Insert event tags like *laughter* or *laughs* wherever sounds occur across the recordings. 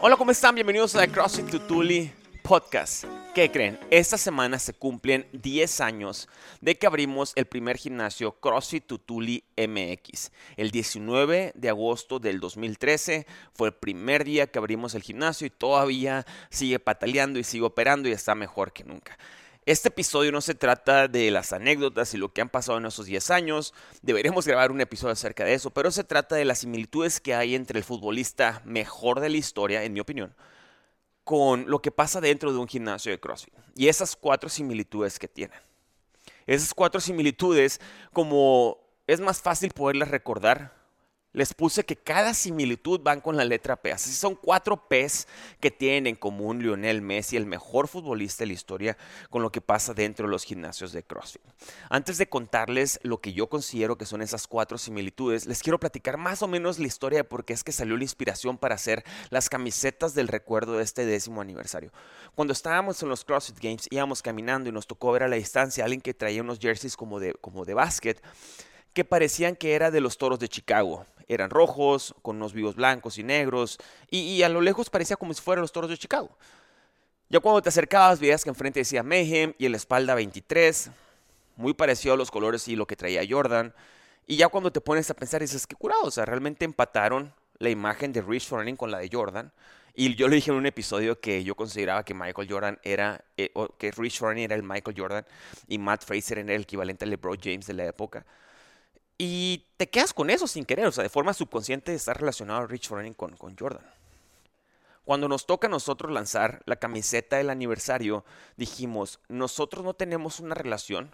Hola, ¿cómo están? Bienvenidos a CrossFit Tutuli Podcast. ¿Qué creen? Esta semana se cumplen 10 años de que abrimos el primer gimnasio CrossFit Tutuli MX. El 19 de agosto del 2013 fue el primer día que abrimos el gimnasio y todavía sigue pataleando y sigue operando y está mejor que nunca. Este episodio no se trata de las anécdotas y lo que han pasado en esos 10 años, deberemos grabar un episodio acerca de eso, pero se trata de las similitudes que hay entre el futbolista mejor de la historia, en mi opinión, con lo que pasa dentro de un gimnasio de CrossFit. Y esas cuatro similitudes que tienen. Esas cuatro similitudes, como es más fácil poderlas recordar les puse que cada similitud van con la letra P. Así son cuatro P's que tienen en común Lionel Messi, el mejor futbolista de la historia, con lo que pasa dentro de los gimnasios de CrossFit. Antes de contarles lo que yo considero que son esas cuatro similitudes, les quiero platicar más o menos la historia de por qué es que salió la inspiración para hacer las camisetas del recuerdo de este décimo aniversario. Cuando estábamos en los CrossFit Games, íbamos caminando y nos tocó ver a la distancia a alguien que traía unos jerseys como de, como de básquet que parecían que era de los toros de Chicago eran rojos, con unos vivos blancos y negros, y, a lo lejos parecía como si fueran los toros de Chicago. Ya cuando te acercabas veías que enfrente decía Mayhem y en la espalda 23, muy parecido a los colores y lo que traía Jordan. Y ya cuando te pones a pensar dices, qué curado, o sea, realmente empataron la imagen de Rich Froning con la de Jordan. Y yo le dije en un episodio que yo consideraba que Michael Jordan era, eh, que Rich Froning era el Michael Jordan y Matt Fraser era el equivalente al LeBron James de la época. Y te quedas con eso sin querer, o sea, de forma subconsciente está relacionado Rich Froning con, con Jordan. Cuando nos toca a nosotros lanzar la camiseta del aniversario, dijimos, nosotros no tenemos una relación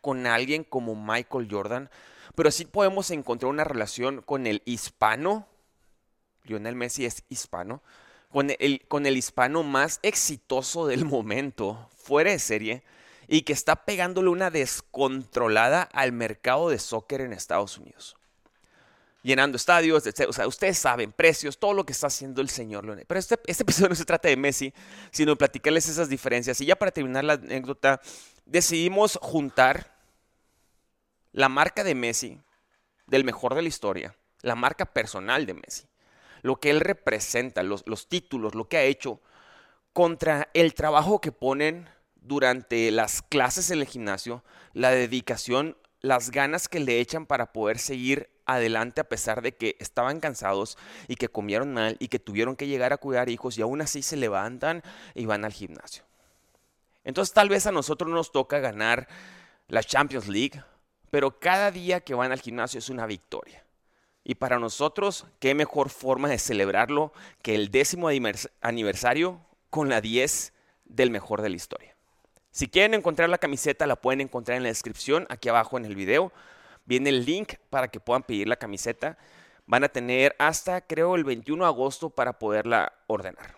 con alguien como Michael Jordan, pero sí podemos encontrar una relación con el hispano, Lionel Messi es hispano, con el hispano más exitoso del momento, fuera de serie, y que está pegándole una descontrolada al mercado de soccer en Estados Unidos. Llenando estadios, etc. O sea, ustedes saben, precios, todo lo que está haciendo el señor Leonel. Pero este, este episodio *laughs* no se trata de Messi, sino de platicarles esas diferencias. Y ya para terminar la anécdota, decidimos juntar la marca de Messi, del mejor de la historia, la marca personal de Messi, lo que él representa, los, los títulos, lo que ha hecho, contra el trabajo que ponen durante las clases en el gimnasio, la dedicación, las ganas que le echan para poder seguir adelante a pesar de que estaban cansados y que comieron mal y que tuvieron que llegar a cuidar hijos y aún así se levantan y van al gimnasio. Entonces tal vez a nosotros nos toca ganar la Champions League, pero cada día que van al gimnasio es una victoria. Y para nosotros, ¿qué mejor forma de celebrarlo que el décimo aniversario con la 10 del mejor de la historia? Si quieren encontrar la camiseta, la pueden encontrar en la descripción, aquí abajo en el video. Viene el link para que puedan pedir la camiseta. Van a tener hasta, creo, el 21 de agosto para poderla ordenar.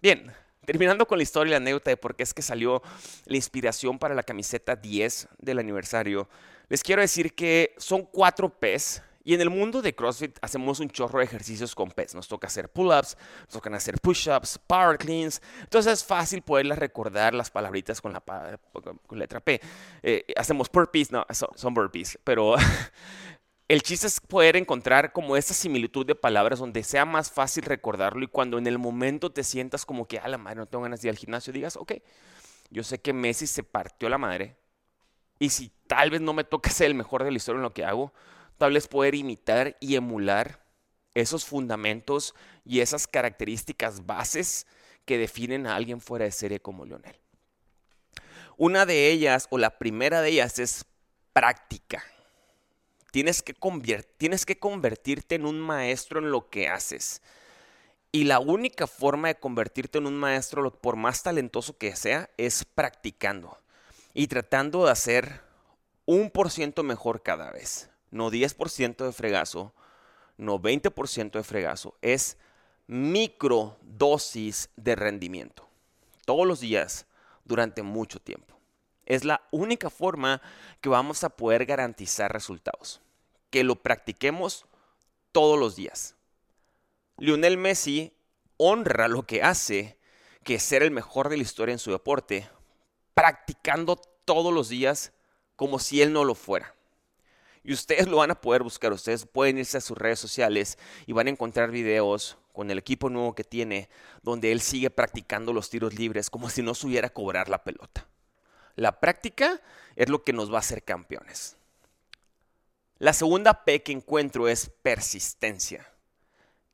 Bien, terminando con la historia y la anécdota de por qué es que salió la inspiración para la camiseta 10 del aniversario, les quiero decir que son cuatro P's y en el mundo de CrossFit hacemos un chorro de ejercicios con PES. Nos toca hacer pull-ups, nos tocan hacer push-ups, power cleans. Entonces es fácil poderlas recordar las palabritas con la con letra P. Eh, hacemos burpees, no, son, burpees, pero *laughs* el chiste es poder encontrar como esa similitud de palabras donde sea más fácil recordarlo y cuando en el momento te sientas como que, a la madre, no tengo ganas de ir al gimnasio, digas, ok, yo sé que Messi se partió la madre y si tal vez no me toca ser el mejor de la historia en lo que hago, tal vez poder imitar y emular esos fundamentos y esas características bases que definen a alguien fuera de serie como Leonel. Una de ellas, o la primera de ellas, es práctica. Tienes que, tienes que convertirte en un maestro en lo que haces. Y la única forma de convertirte en un maestro, por más talentoso que sea, es practicando y tratando de hacer un por ciento mejor cada vez no 10% de fregazo, no 20% de fregazo, es microdosis de rendimiento. Todos los días, durante mucho tiempo. Es la única forma que vamos a poder garantizar resultados. Que lo practiquemos todos los días. Lionel Messi honra lo que hace, que es ser el mejor de la historia en su deporte, practicando todos los días como si él no lo fuera. Y ustedes lo van a poder buscar, ustedes pueden irse a sus redes sociales y van a encontrar videos con el equipo nuevo que tiene, donde él sigue practicando los tiros libres como si no supiera cobrar la pelota. La práctica es lo que nos va a hacer campeones. La segunda P que encuentro es persistencia.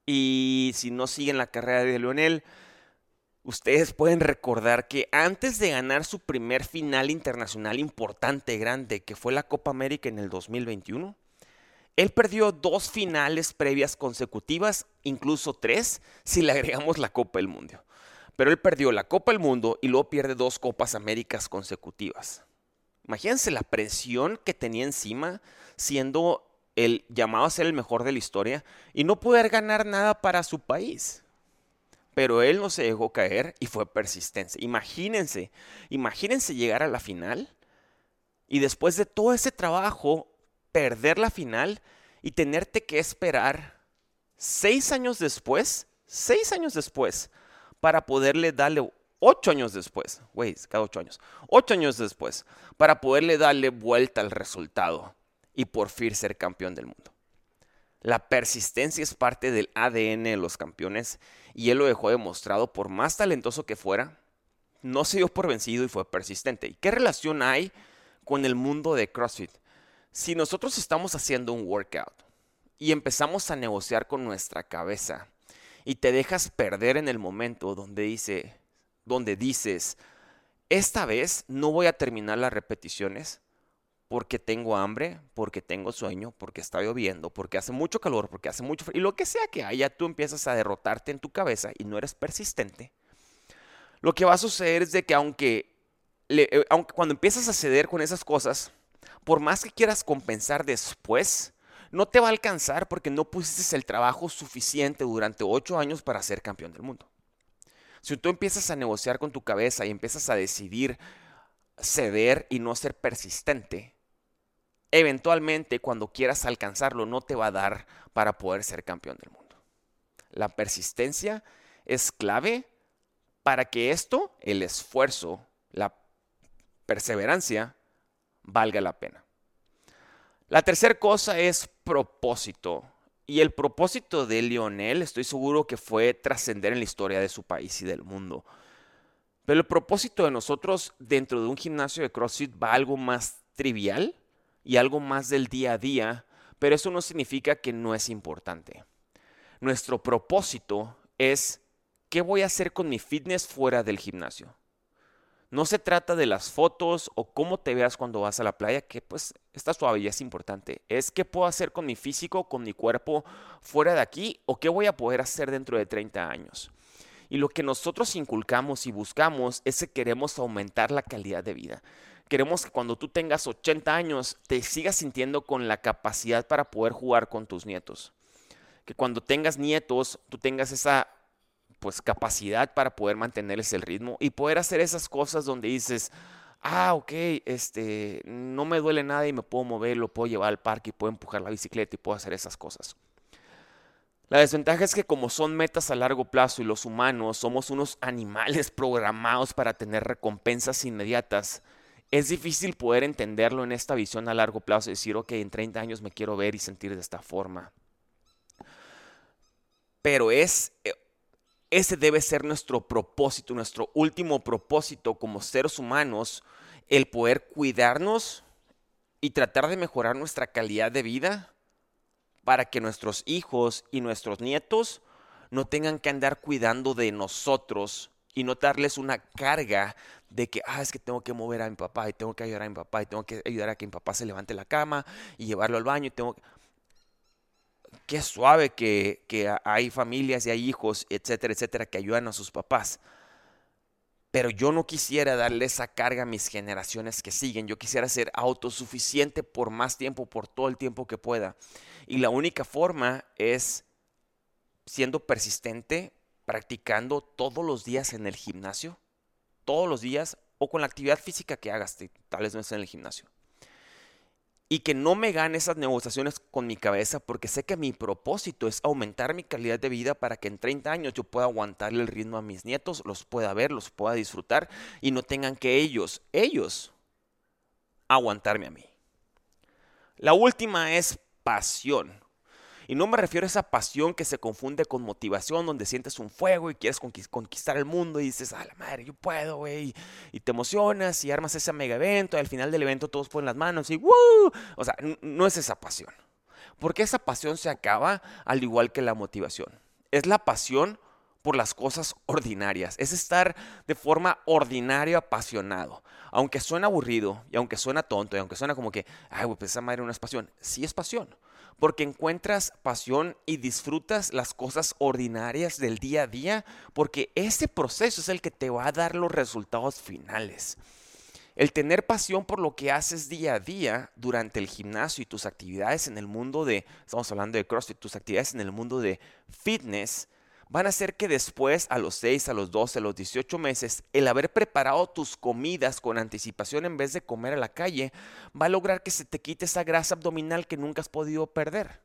Y si no siguen la carrera de Leonel, ustedes pueden recordar que antes de ganar su primer final internacional importante, grande, que fue la Copa América en el 2021, él perdió dos finales previas consecutivas, incluso tres, si le agregamos la Copa del Mundo. Pero él perdió la Copa del Mundo y luego pierde dos Copas Américas consecutivas. Imagínense la presión que tenía encima siendo el llamado a ser el mejor de la historia y no poder ganar nada para su país. Pero él no se dejó caer y fue persistente. Imagínense, imagínense llegar a la final y después de todo ese trabajo perder la final y tenerte que esperar seis años después, seis años después, para poderle darle ocho años después, güey, cada ocho años, ocho años después, para poderle darle vuelta al resultado y por fin ser campeón del mundo. La persistencia es parte del ADN de los campeones y él lo dejó demostrado por más talentoso que fuera, no se dio por vencido y fue persistente. ¿Y qué relación hay con el mundo de CrossFit? Si nosotros estamos haciendo un workout y empezamos a negociar con nuestra cabeza y te dejas perder en el momento donde dice donde dices, esta vez no voy a terminar las repeticiones, porque tengo hambre, porque tengo sueño, porque está lloviendo, porque hace mucho calor, porque hace mucho frío, y lo que sea que haya, tú empiezas a derrotarte en tu cabeza y no eres persistente. Lo que va a suceder es de que aunque, eh, aunque cuando empiezas a ceder con esas cosas, por más que quieras compensar después, no te va a alcanzar porque no pusiste el trabajo suficiente durante ocho años para ser campeón del mundo. Si tú empiezas a negociar con tu cabeza y empiezas a decidir ceder y no ser persistente, eventualmente cuando quieras alcanzarlo no te va a dar para poder ser campeón del mundo. La persistencia es clave para que esto, el esfuerzo, la perseverancia, valga la pena. La tercera cosa es propósito. Y el propósito de Lionel, estoy seguro que fue trascender en la historia de su país y del mundo. Pero el propósito de nosotros dentro de un gimnasio de CrossFit va algo más trivial y algo más del día a día, pero eso no significa que no es importante. Nuestro propósito es qué voy a hacer con mi fitness fuera del gimnasio. No se trata de las fotos o cómo te veas cuando vas a la playa, que pues está suave es importante. Es qué puedo hacer con mi físico, con mi cuerpo fuera de aquí o qué voy a poder hacer dentro de 30 años. Y lo que nosotros inculcamos y buscamos es que queremos aumentar la calidad de vida. Queremos que cuando tú tengas 80 años te sigas sintiendo con la capacidad para poder jugar con tus nietos. Que cuando tengas nietos tú tengas esa pues capacidad para poder mantenerles el ritmo y poder hacer esas cosas donde dices, ah, ok, este, no me duele nada y me puedo mover, lo puedo llevar al parque y puedo empujar la bicicleta y puedo hacer esas cosas. La desventaja es que como son metas a largo plazo y los humanos somos unos animales *laughs* programados para tener recompensas inmediatas, es difícil poder entenderlo en esta visión a largo plazo decir, ok, en 30 años me quiero ver y sentir de esta forma. Pero es, eh, ese debe ser nuestro propósito, nuestro último propósito como seres humanos, el poder cuidarnos y tratar de mejorar nuestra calidad de vida para que nuestros hijos y nuestros nietos no tengan que andar cuidando de nosotros y no darles una carga de que, ah, es que tengo que mover a mi papá y tengo que ayudar a mi papá y tengo que ayudar a que mi papá se levante la cama y llevarlo al baño y tengo que qué suave que, hay familias y hay hijos, etcétera, etcétera, que ayudan a sus papás. Pero yo no quisiera darle esa carga a mis generaciones que siguen. Yo quisiera ser autosuficiente por más tiempo, por todo el tiempo que pueda. Y la única forma es siendo persistente, practicando todos los días en el gimnasio, todos los días, o con la actividad física que hagas, tal vez no es en el gimnasio y que no me gane esas negociaciones con mi cabeza porque sé que mi propósito es aumentar mi calidad de vida para que en 30 años yo pueda aguantarle el ritmo a mis nietos, los pueda ver, los pueda disfrutar y no tengan que ellos, ellos, aguantarme a mí. La última es pasión. Y no me refiero a esa pasión que se confunde con motivación, donde sientes un fuego y quieres conquistar el mundo y dices, a la madre, yo puedo, güey. Y te emocionas y armas ese mega evento y al final del evento todos ponen las manos y ¡woo! O sea, no es esa pasión. Porque esa pasión se acaba al igual que la motivación. Es la pasión por las cosas ordinarias. Es estar de forma ordinaria apasionado. Aunque suena aburrido y aunque suena tonto y aunque suena como que, ay, pues esa madre no es pasión. Sí es pasión porque encuentras pasión y disfrutas las cosas ordinarias del día a día, porque ese proceso es el que te va a dar los resultados finales. El tener pasión por lo que haces día a día durante el gimnasio y tus actividades en el mundo de, estamos hablando de CrossFit, tus actividades en el mundo de fitness, van a hacer que después, a los 6, a los 12, a los 18 meses, el haber preparado tus comidas con anticipación en vez de comer a la calle, va a lograr que se te quite esa grasa abdominal que nunca has podido perder.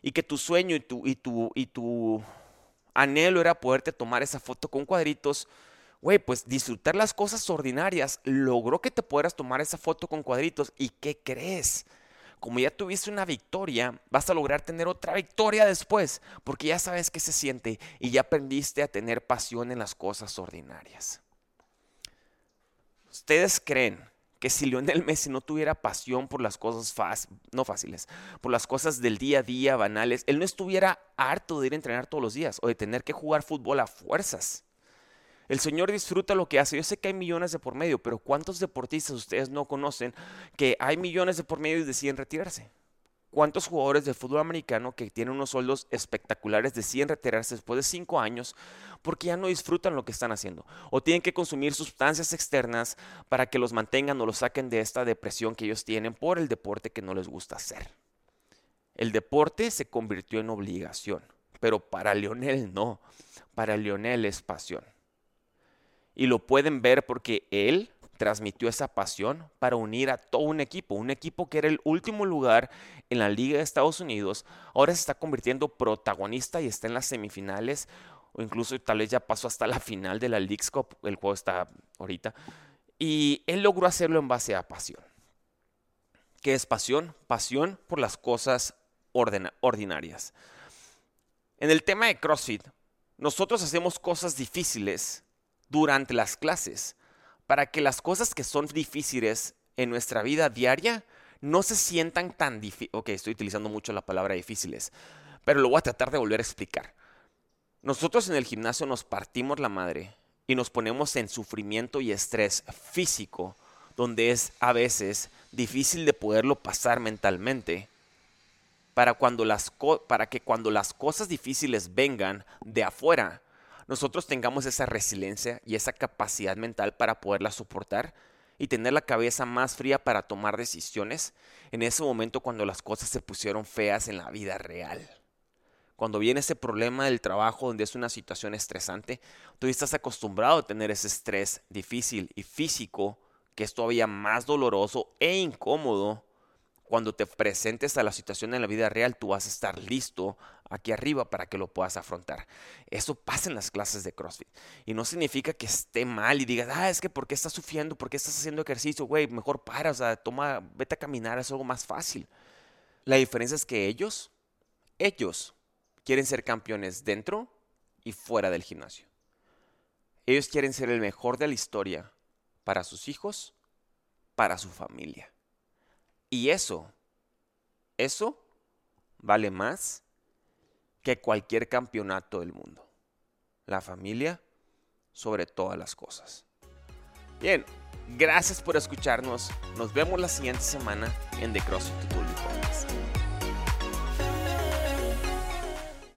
Y que tu sueño y tu, y tu, y tu anhelo era poderte tomar esa foto con cuadritos. Güey, pues disfrutar las cosas ordinarias logró que te pudieras tomar esa foto con cuadritos. ¿Y qué crees? Como ya tuviste una victoria, vas a lograr tener otra victoria después, porque ya sabes qué se siente y ya aprendiste a tener pasión en las cosas ordinarias. ¿Ustedes creen que si Lionel Messi no tuviera pasión por las cosas no fáciles, por las cosas del día a día, banales, él no estuviera harto de ir a entrenar todos los días o de tener que jugar fútbol a fuerzas? El Señor disfruta lo que hace. Yo sé que hay millones de por medio, pero ¿cuántos deportistas ustedes no conocen que hay millones de por medio y deciden retirarse? ¿Cuántos jugadores de fútbol americano que tienen unos sueldos espectaculares deciden retirarse después de cinco años porque ya no disfrutan lo que están haciendo? O tienen que consumir sustancias externas para que los mantengan o los saquen de esta depresión que ellos tienen por el deporte que no les gusta hacer. El deporte se convirtió en obligación, pero para Lionel no. Para Lionel es pasión. Y lo pueden ver porque él transmitió esa pasión para unir a todo un equipo, un equipo que era el último lugar en la Liga de Estados Unidos, ahora se está convirtiendo protagonista y está en las semifinales o incluso tal vez ya pasó hasta la final de la League's Cup, el juego está ahorita, y él logró hacerlo en base a pasión. ¿Qué es pasión? Pasión por las cosas ordinarias. En el tema de CrossFit, nosotros hacemos cosas difíciles durante las clases para que las cosas que son difíciles en nuestra vida diaria no se sientan tan difíciles. Ok, estoy utilizando mucho la palabra difíciles, pero lo voy a tratar de volver a explicar. Nosotros en el gimnasio nos partimos la madre y nos ponemos en sufrimiento y estrés físico, donde es a veces difícil de poderlo pasar mentalmente, para, cuando las para que cuando las cosas difíciles vengan de afuera, nosotros tengamos esa resiliencia y esa capacidad mental para poderla soportar y tener la cabeza más fría para tomar decisiones en ese momento cuando las cosas se pusieron feas en la vida real. Cuando viene ese problema del trabajo donde es una situación estresante, tú estás acostumbrado a tener ese estrés difícil y físico que es todavía más doloroso e incómodo cuando te presentes a la situación en la vida real, tú vas a estar listo aquí arriba para que lo puedas afrontar. Eso pasa en las clases de CrossFit. Y no significa que esté mal y digas, ah, es que ¿por qué estás sufriendo? ¿Por qué estás haciendo ejercicio? Güey, mejor para, o sea, toma, vete a caminar, es algo más fácil. La diferencia es que ellos, ellos quieren ser campeones dentro y fuera del gimnasio. Ellos quieren ser el mejor de la historia para sus hijos, para su familia. Y eso, eso vale más que cualquier campeonato del mundo. La familia sobre todas las cosas. Bien, gracias por escucharnos. Nos vemos la siguiente semana en The CrossFit Tutorial Podcast.